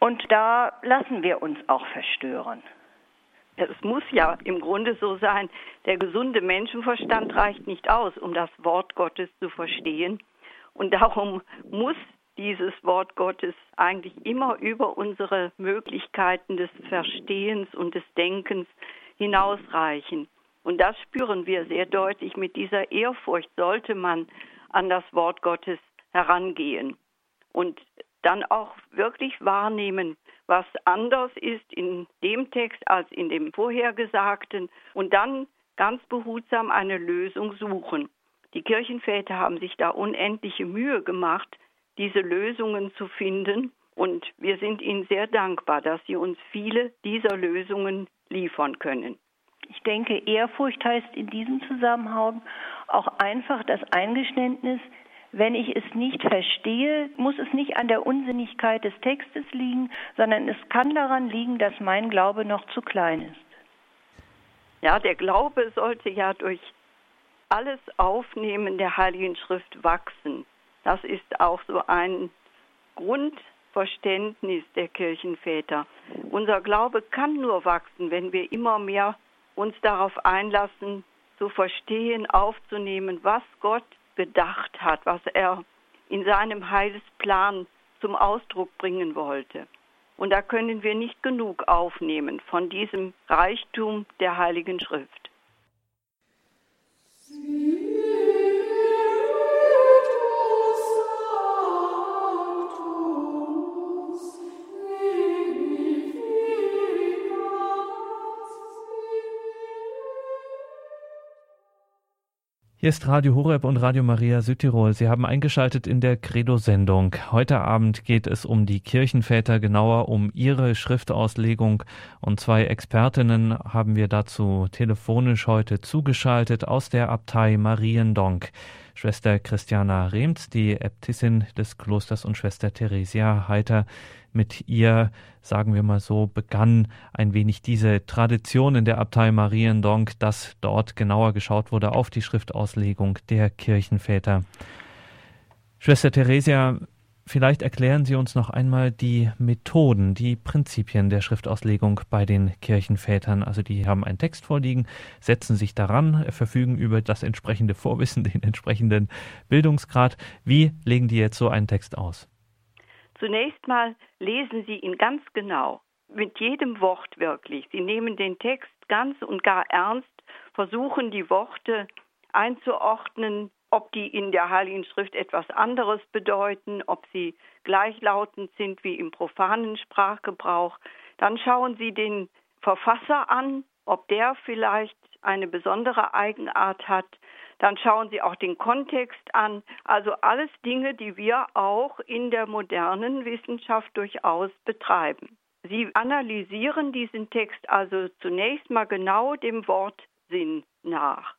Und da lassen wir uns auch verstören. Es muss ja im Grunde so sein, der gesunde Menschenverstand reicht nicht aus, um das Wort Gottes zu verstehen. Und darum muss dieses Wort Gottes eigentlich immer über unsere Möglichkeiten des Verstehens und des Denkens hinausreichen. Und das spüren wir sehr deutlich. Mit dieser Ehrfurcht sollte man an das Wort Gottes herangehen und dann auch wirklich wahrnehmen, was anders ist in dem Text als in dem vorhergesagten und dann ganz behutsam eine Lösung suchen. Die Kirchenväter haben sich da unendliche Mühe gemacht, diese Lösungen zu finden und wir sind ihnen sehr dankbar, dass sie uns viele dieser Lösungen liefern können. Ich denke, Ehrfurcht heißt in diesem Zusammenhang auch einfach das Eingeständnis, wenn ich es nicht verstehe, muss es nicht an der Unsinnigkeit des Textes liegen, sondern es kann daran liegen, dass mein Glaube noch zu klein ist. Ja, der Glaube sollte ja durch alles Aufnehmen der Heiligen Schrift wachsen. Das ist auch so ein Grundverständnis der Kirchenväter. Unser Glaube kann nur wachsen, wenn wir immer mehr uns darauf einlassen, zu verstehen, aufzunehmen, was Gott bedacht hat, was er in seinem Heilsplan zum Ausdruck bringen wollte. Und da können wir nicht genug aufnehmen von diesem Reichtum der Heiligen Schrift. Hier ist Radio Horeb und Radio Maria Südtirol. Sie haben eingeschaltet in der Credo-Sendung. Heute Abend geht es um die Kirchenväter, genauer um ihre Schriftauslegung. Und zwei Expertinnen haben wir dazu telefonisch heute zugeschaltet aus der Abtei Mariendonk. Schwester Christiana Rehms, die Äbtissin des Klosters und Schwester Theresia Heiter. Mit ihr, sagen wir mal so, begann ein wenig diese Tradition in der Abtei Mariendonk, dass dort genauer geschaut wurde auf die Schriftauslegung der Kirchenväter. Schwester Theresia, Vielleicht erklären Sie uns noch einmal die Methoden, die Prinzipien der Schriftauslegung bei den Kirchenvätern. Also die haben einen Text vorliegen, setzen sich daran, verfügen über das entsprechende Vorwissen, den entsprechenden Bildungsgrad. Wie legen die jetzt so einen Text aus? Zunächst mal lesen Sie ihn ganz genau, mit jedem Wort wirklich. Sie nehmen den Text ganz und gar ernst, versuchen die Worte einzuordnen, ob die in der Heiligen Schrift etwas anderes bedeuten, ob sie gleichlautend sind wie im profanen Sprachgebrauch. Dann schauen Sie den Verfasser an, ob der vielleicht eine besondere Eigenart hat. Dann schauen Sie auch den Kontext an. Also alles Dinge, die wir auch in der modernen Wissenschaft durchaus betreiben. Sie analysieren diesen Text also zunächst mal genau dem Wortsinn nach.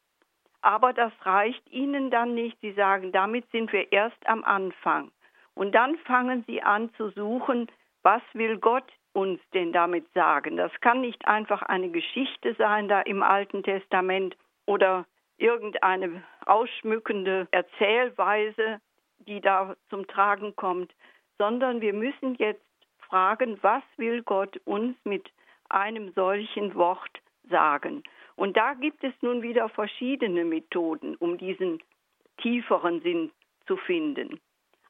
Aber das reicht ihnen dann nicht. Sie sagen, damit sind wir erst am Anfang. Und dann fangen sie an zu suchen, was will Gott uns denn damit sagen? Das kann nicht einfach eine Geschichte sein da im Alten Testament oder irgendeine ausschmückende Erzählweise, die da zum Tragen kommt, sondern wir müssen jetzt fragen, was will Gott uns mit einem solchen Wort sagen? Und da gibt es nun wieder verschiedene Methoden, um diesen tieferen Sinn zu finden.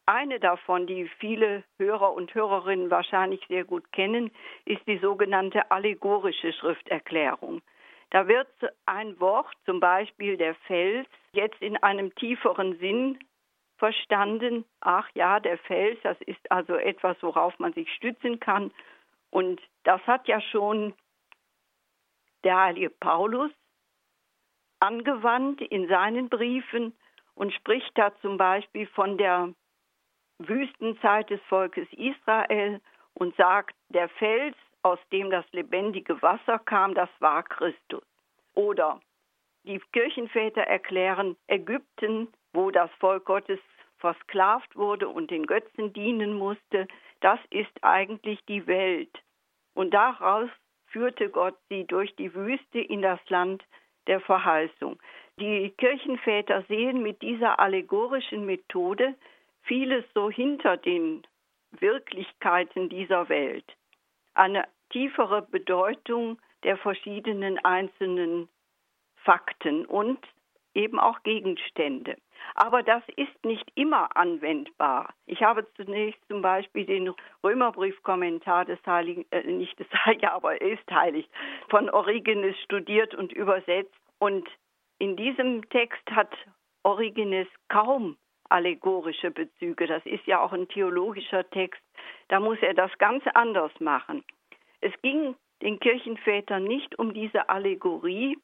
Eine davon, die viele Hörer und Hörerinnen wahrscheinlich sehr gut kennen, ist die sogenannte allegorische Schrifterklärung. Da wird ein Wort, zum Beispiel der Fels, jetzt in einem tieferen Sinn verstanden. Ach ja, der Fels, das ist also etwas, worauf man sich stützen kann. Und das hat ja schon der heilige Paulus angewandt in seinen Briefen und spricht da zum Beispiel von der Wüstenzeit des Volkes Israel und sagt, der Fels, aus dem das lebendige Wasser kam, das war Christus. Oder die Kirchenväter erklären, Ägypten, wo das Volk Gottes versklavt wurde und den Götzen dienen musste, das ist eigentlich die Welt. Und daraus führte Gott sie durch die Wüste in das Land der Verheißung. Die Kirchenväter sehen mit dieser allegorischen Methode vieles so hinter den Wirklichkeiten dieser Welt. Eine tiefere Bedeutung der verschiedenen einzelnen Fakten und eben auch Gegenstände. Aber das ist nicht immer anwendbar. Ich habe zunächst zum Beispiel den Römerbriefkommentar des Heiligen, äh, nicht des Heiligen, aber er ist heilig, von Origenes studiert und übersetzt. Und in diesem Text hat Origenes kaum allegorische Bezüge. Das ist ja auch ein theologischer Text. Da muss er das ganz anders machen. Es ging den Kirchenvätern nicht um diese Allegorie,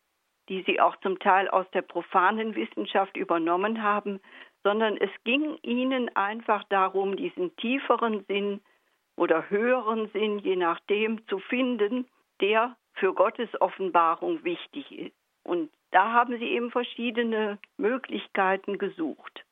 die sie auch zum Teil aus der profanen Wissenschaft übernommen haben, sondern es ging ihnen einfach darum, diesen tieferen Sinn oder höheren Sinn, je nachdem, zu finden, der für Gottes Offenbarung wichtig ist. Und da haben sie eben verschiedene Möglichkeiten gesucht.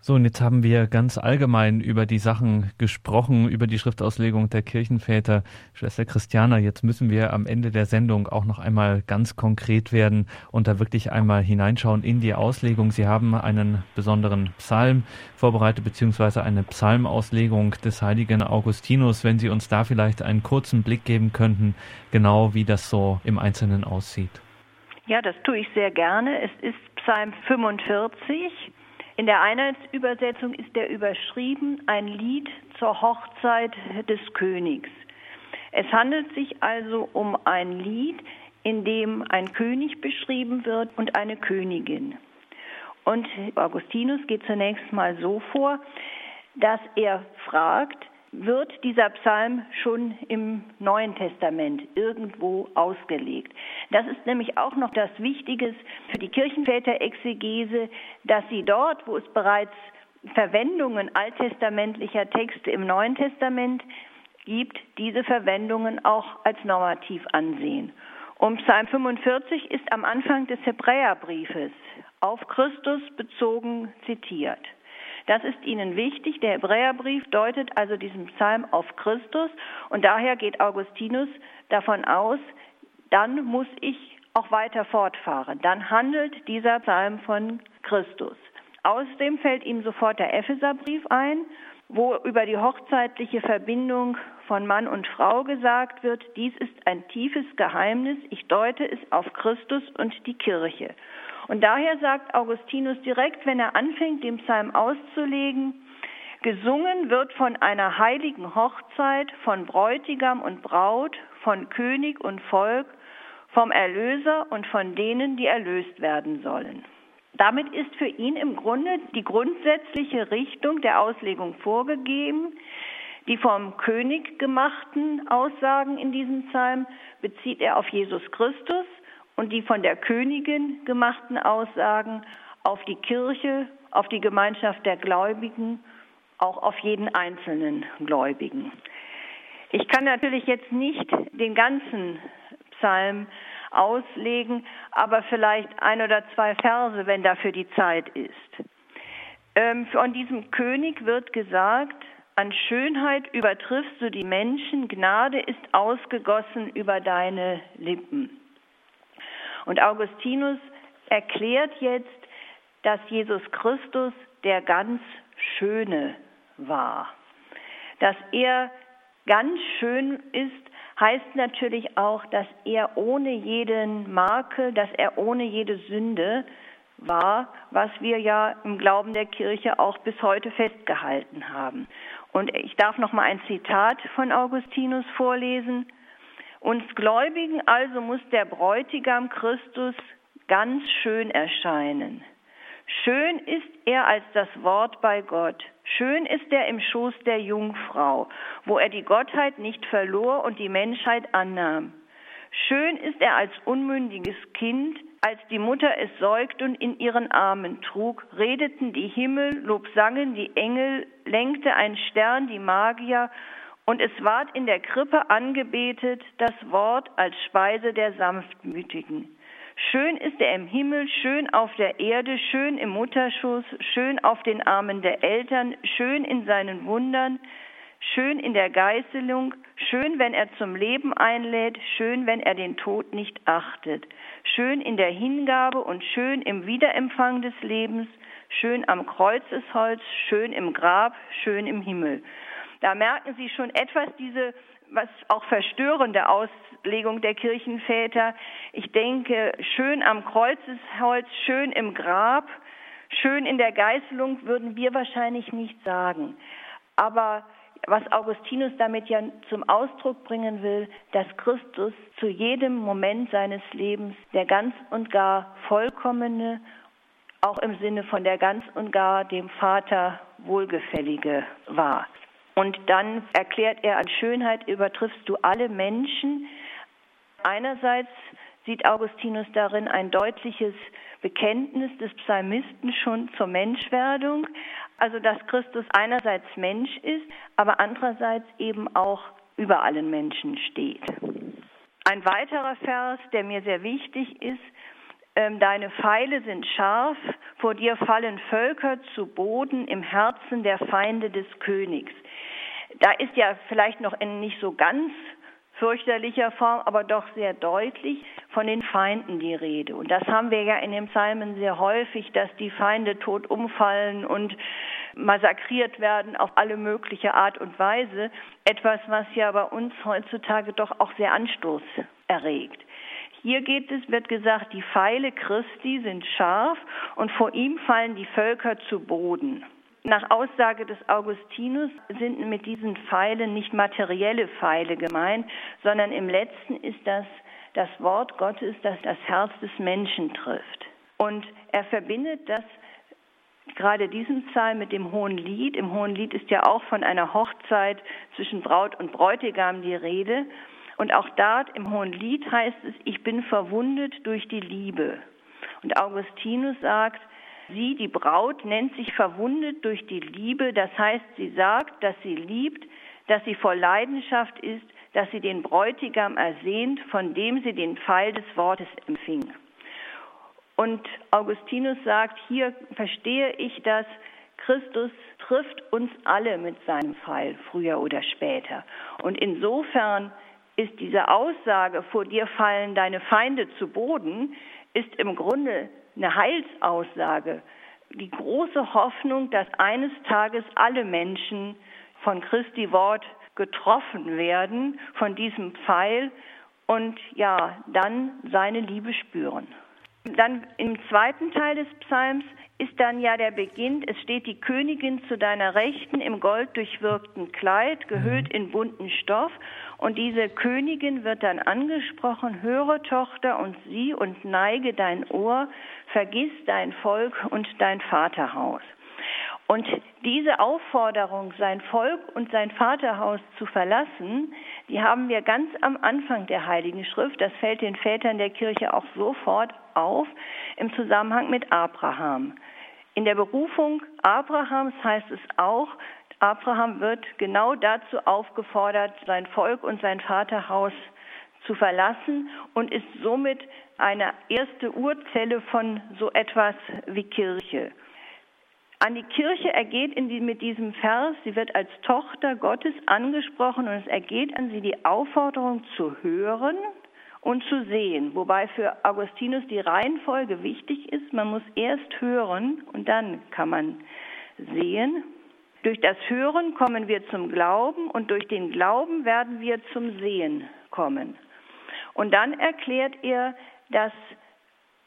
So, und jetzt haben wir ganz allgemein über die Sachen gesprochen, über die Schriftauslegung der Kirchenväter. Schwester Christiana, jetzt müssen wir am Ende der Sendung auch noch einmal ganz konkret werden und da wirklich einmal hineinschauen in die Auslegung. Sie haben einen besonderen Psalm vorbereitet, beziehungsweise eine Psalmauslegung des heiligen Augustinus. Wenn Sie uns da vielleicht einen kurzen Blick geben könnten, genau wie das so im Einzelnen aussieht. Ja, das tue ich sehr gerne. Es ist Psalm 45 in der Einheitsübersetzung ist er überschrieben ein Lied zur Hochzeit des Königs. Es handelt sich also um ein Lied, in dem ein König beschrieben wird und eine Königin. Und Augustinus geht zunächst mal so vor, dass er fragt, wird dieser Psalm schon im Neuen Testament irgendwo ausgelegt. Das ist nämlich auch noch das Wichtige für die Kirchenväter-Exegese, dass sie dort, wo es bereits Verwendungen alttestamentlicher Texte im Neuen Testament gibt, diese Verwendungen auch als normativ ansehen. Und Psalm 45 ist am Anfang des Hebräerbriefes auf Christus bezogen zitiert. Das ist ihnen wichtig. Der Hebräerbrief deutet also diesen Psalm auf Christus und daher geht Augustinus davon aus, dann muss ich auch weiter fortfahren. Dann handelt dieser Psalm von Christus. Außerdem fällt ihm sofort der Epheserbrief ein, wo über die hochzeitliche Verbindung von Mann und Frau gesagt wird, dies ist ein tiefes Geheimnis, ich deute es auf Christus und die Kirche. Und daher sagt Augustinus direkt, wenn er anfängt, den Psalm auszulegen, gesungen wird von einer heiligen Hochzeit, von Bräutigam und Braut, von König und Volk, vom Erlöser und von denen, die erlöst werden sollen. Damit ist für ihn im Grunde die grundsätzliche Richtung der Auslegung vorgegeben. Die vom König gemachten Aussagen in diesem Psalm bezieht er auf Jesus Christus und die von der Königin gemachten Aussagen auf die Kirche, auf die Gemeinschaft der Gläubigen, auch auf jeden einzelnen Gläubigen. Ich kann natürlich jetzt nicht den ganzen Psalm auslegen, aber vielleicht ein oder zwei Verse, wenn dafür die Zeit ist. Ähm, von diesem König wird gesagt, An Schönheit übertriffst du die Menschen, Gnade ist ausgegossen über deine Lippen. Und Augustinus erklärt jetzt, dass Jesus Christus der ganz Schöne war. Dass er ganz schön ist, heißt natürlich auch, dass er ohne jeden Makel, dass er ohne jede Sünde war, was wir ja im Glauben der Kirche auch bis heute festgehalten haben. Und ich darf noch mal ein Zitat von Augustinus vorlesen. Uns Gläubigen also muss der Bräutigam Christus ganz schön erscheinen. Schön ist er als das Wort bei Gott. Schön ist er im Schoß der Jungfrau, wo er die Gottheit nicht verlor und die Menschheit annahm. Schön ist er als unmündiges Kind, als die Mutter es säugt und in ihren Armen trug, redeten die Himmel, Lob sangen die Engel, lenkte ein Stern die Magier, und es ward in der Krippe angebetet das Wort als Speise der Sanftmütigen. Schön ist er im Himmel, schön auf der Erde, schön im Mutterschuss, schön auf den Armen der Eltern, schön in seinen Wundern, schön in der Geißelung, schön, wenn er zum Leben einlädt, schön, wenn er den Tod nicht achtet, schön in der Hingabe und schön im Wiederempfang des Lebens, schön am Kreuzesholz, schön im Grab, schön im Himmel. Da merken Sie schon etwas diese was auch verstörende Auslegung der Kirchenväter. Ich denke, schön am Kreuzesholz, schön im Grab, schön in der Geißelung würden wir wahrscheinlich nicht sagen. Aber was Augustinus damit ja zum Ausdruck bringen will, dass Christus zu jedem Moment seines Lebens der ganz und gar vollkommene, auch im Sinne von der ganz und gar dem Vater wohlgefällige war. Und dann erklärt er, an Schönheit übertriffst du alle Menschen. Einerseits sieht Augustinus darin ein deutliches Bekenntnis des Psalmisten schon zur Menschwerdung, also dass Christus einerseits Mensch ist, aber andererseits eben auch über allen Menschen steht. Ein weiterer Vers, der mir sehr wichtig ist, Deine Pfeile sind scharf, vor dir fallen Völker zu Boden im Herzen der Feinde des Königs. Da ist ja vielleicht noch in nicht so ganz fürchterlicher Form, aber doch sehr deutlich von den Feinden die Rede. Und das haben wir ja in den Psalmen sehr häufig, dass die Feinde tot umfallen und massakriert werden auf alle mögliche Art und Weise. Etwas, was ja bei uns heutzutage doch auch sehr Anstoß erregt. Hier geht es, wird gesagt, die Pfeile Christi sind scharf und vor ihm fallen die Völker zu Boden. Nach Aussage des Augustinus sind mit diesen Pfeilen nicht materielle Pfeile gemeint, sondern im letzten ist das das Wort Gottes, das das Herz des Menschen trifft. Und er verbindet das gerade diesen Psalm mit dem Hohen Lied. Im Hohen Lied ist ja auch von einer Hochzeit zwischen Braut und Bräutigam die Rede. Und auch dort im Hohen Lied heißt es, ich bin verwundet durch die Liebe. Und Augustinus sagt, Sie, die Braut, nennt sich verwundet durch die Liebe. Das heißt, sie sagt, dass sie liebt, dass sie voll Leidenschaft ist, dass sie den Bräutigam ersehnt, von dem sie den Pfeil des Wortes empfing. Und Augustinus sagt, hier verstehe ich das, Christus trifft uns alle mit seinem Pfeil, früher oder später. Und insofern ist diese Aussage, vor dir fallen deine Feinde zu Boden, ist im Grunde eine Heilsaussage, die große Hoffnung, dass eines Tages alle Menschen von Christi Wort getroffen werden, von diesem Pfeil und ja, dann seine Liebe spüren. Dann im zweiten Teil des Psalms ist dann ja der Beginn, es steht die Königin zu deiner Rechten im golddurchwirkten Kleid, gehüllt in bunten Stoff. Und diese Königin wird dann angesprochen, höre Tochter und sieh und neige dein Ohr, vergiss dein Volk und dein Vaterhaus. Und diese Aufforderung, sein Volk und sein Vaterhaus zu verlassen, die haben wir ganz am Anfang der Heiligen Schrift. Das fällt den Vätern der Kirche auch sofort auf im Zusammenhang mit Abraham. In der Berufung Abrahams heißt es auch, Abraham wird genau dazu aufgefordert, sein Volk und sein Vaterhaus zu verlassen und ist somit eine erste Urzelle von so etwas wie Kirche. An die Kirche ergeht die, mit diesem Vers, sie wird als Tochter Gottes angesprochen und es ergeht an sie die Aufforderung zu hören und zu sehen, wobei für Augustinus die Reihenfolge wichtig ist. Man muss erst hören und dann kann man sehen. Durch das Hören kommen wir zum Glauben und durch den Glauben werden wir zum Sehen kommen. Und dann erklärt er, dass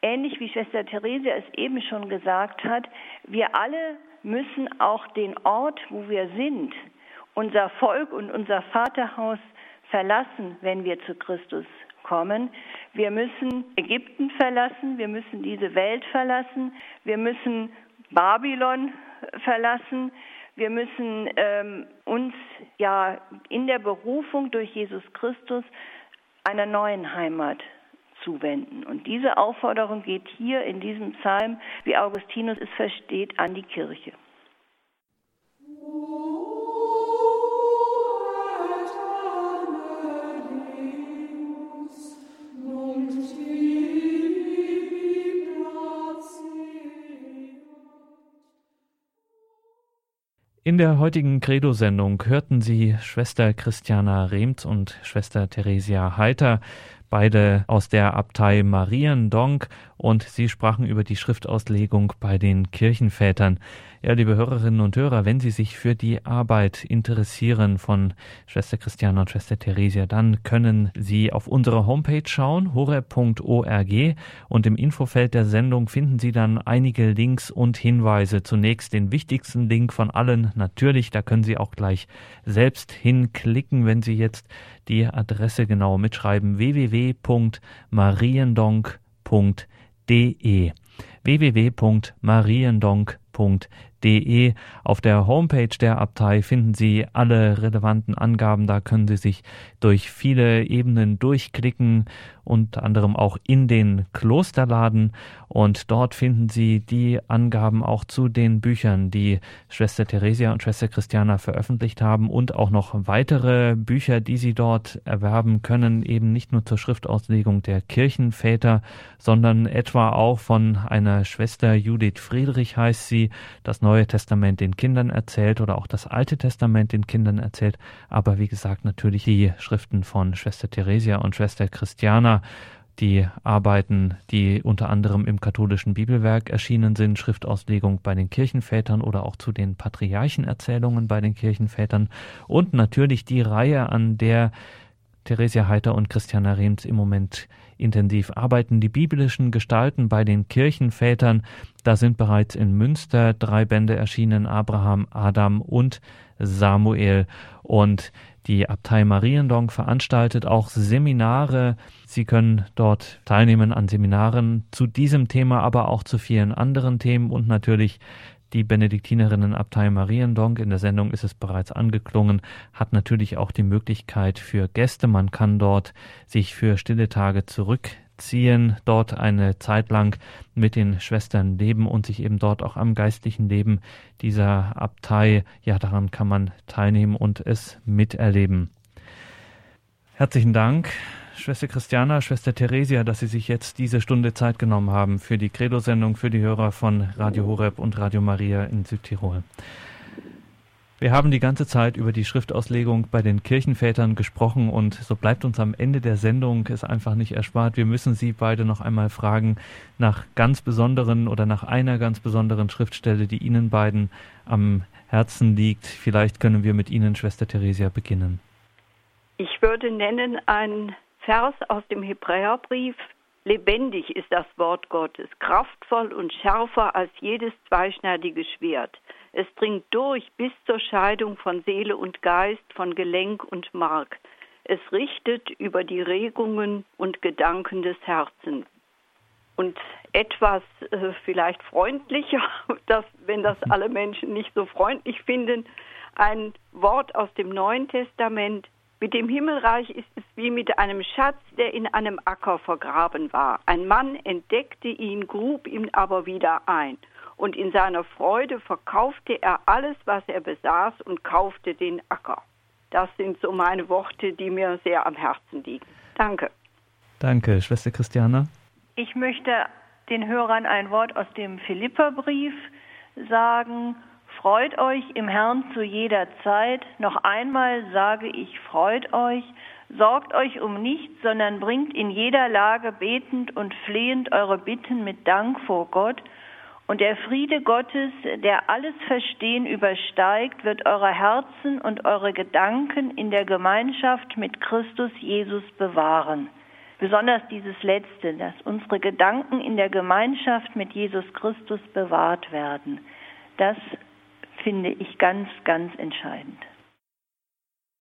ähnlich wie Schwester Theresia es eben schon gesagt hat, wir alle müssen auch den Ort, wo wir sind, unser Volk und unser Vaterhaus verlassen, wenn wir zu Christus kommen. Wir müssen Ägypten verlassen, wir müssen diese Welt verlassen, wir müssen Babylon verlassen, wir müssen ähm, uns ja in der Berufung durch Jesus Christus einer neuen Heimat zuwenden. Und diese Aufforderung geht hier in diesem Psalm, wie Augustinus es versteht, an die Kirche. In der heutigen Credo-Sendung hörten Sie Schwester Christiana Rehms und Schwester Theresia Heiter beide aus der Abtei Mariendonk und sie sprachen über die Schriftauslegung bei den Kirchenvätern. Ja, liebe Hörerinnen und Hörer, wenn Sie sich für die Arbeit interessieren von Schwester Christiane und Schwester Theresia, dann können Sie auf unsere Homepage schauen, hore.org und im Infofeld der Sendung finden Sie dann einige Links und Hinweise. Zunächst den wichtigsten Link von allen, natürlich, da können Sie auch gleich selbst hinklicken, wenn Sie jetzt die Adresse genau mitschreiben, www.mariendonk.de www.mariendonk.de. Auf der Homepage der Abtei finden Sie alle relevanten Angaben. Da können Sie sich durch viele Ebenen durchklicken unter anderem auch in den Klosterladen. Und dort finden Sie die Angaben auch zu den Büchern, die Schwester Theresia und Schwester Christiana veröffentlicht haben. Und auch noch weitere Bücher, die Sie dort erwerben können, eben nicht nur zur Schriftauslegung der Kirchenväter, sondern etwa auch von einer Schwester Judith Friedrich heißt sie, das Neue Testament den Kindern erzählt oder auch das Alte Testament den Kindern erzählt, aber wie gesagt natürlich die Schriften von Schwester Theresia und Schwester Christiana Die Arbeiten, die unter anderem im katholischen Bibelwerk erschienen sind, Schriftauslegung bei den Kirchenvätern oder auch zu den Patriarchenerzählungen bei den Kirchenvätern und natürlich die Reihe, an der Theresia Heiter und Christiana Rehms im Moment intensiv arbeiten. Die biblischen Gestalten bei den Kirchenvätern, da sind bereits in Münster drei Bände erschienen, Abraham, Adam und Samuel. Und die Abtei Mariendonk veranstaltet auch Seminare. Sie können dort teilnehmen an Seminaren zu diesem Thema, aber auch zu vielen anderen Themen und natürlich die Benediktinerinnenabtei Mariendonk, in der Sendung ist es bereits angeklungen, hat natürlich auch die Möglichkeit für Gäste. Man kann dort sich für stille Tage zurück ziehen, dort eine Zeit lang mit den Schwestern leben und sich eben dort auch am geistlichen Leben dieser Abtei, ja, daran kann man teilnehmen und es miterleben. Herzlichen Dank, Schwester Christiana, Schwester Theresia, dass Sie sich jetzt diese Stunde Zeit genommen haben für die Credo-Sendung für die Hörer von Radio Horeb und Radio Maria in Südtirol. Wir haben die ganze Zeit über die Schriftauslegung bei den Kirchenvätern gesprochen und so bleibt uns am Ende der Sendung es einfach nicht erspart. Wir müssen Sie beide noch einmal fragen nach ganz besonderen oder nach einer ganz besonderen Schriftstelle, die Ihnen beiden am Herzen liegt. Vielleicht können wir mit Ihnen, Schwester Theresia, beginnen. Ich würde nennen ein Vers aus dem Hebräerbrief. Lebendig ist das Wort Gottes, kraftvoll und schärfer als jedes zweischneidige Schwert. Es dringt durch bis zur Scheidung von Seele und Geist, von Gelenk und Mark. Es richtet über die Regungen und Gedanken des Herzens. Und etwas äh, vielleicht freundlicher, dass, wenn das alle Menschen nicht so freundlich finden, ein Wort aus dem Neuen Testament. Mit dem Himmelreich ist es wie mit einem Schatz, der in einem Acker vergraben war. Ein Mann entdeckte ihn, grub ihn aber wieder ein und in seiner Freude verkaufte er alles, was er besaß und kaufte den Acker. Das sind so meine Worte, die mir sehr am Herzen liegen. Danke. Danke, Schwester Christiane. Ich möchte den Hörern ein Wort aus dem Philipperbrief sagen, freut euch im Herrn zu jeder Zeit. Noch einmal sage ich, freut euch. Sorgt euch um nichts, sondern bringt in jeder Lage betend und flehend eure Bitten mit Dank vor Gott. Und der Friede Gottes, der alles Verstehen übersteigt, wird eure Herzen und eure Gedanken in der Gemeinschaft mit Christus Jesus bewahren. Besonders dieses Letzte, dass unsere Gedanken in der Gemeinschaft mit Jesus Christus bewahrt werden, das finde ich ganz, ganz entscheidend.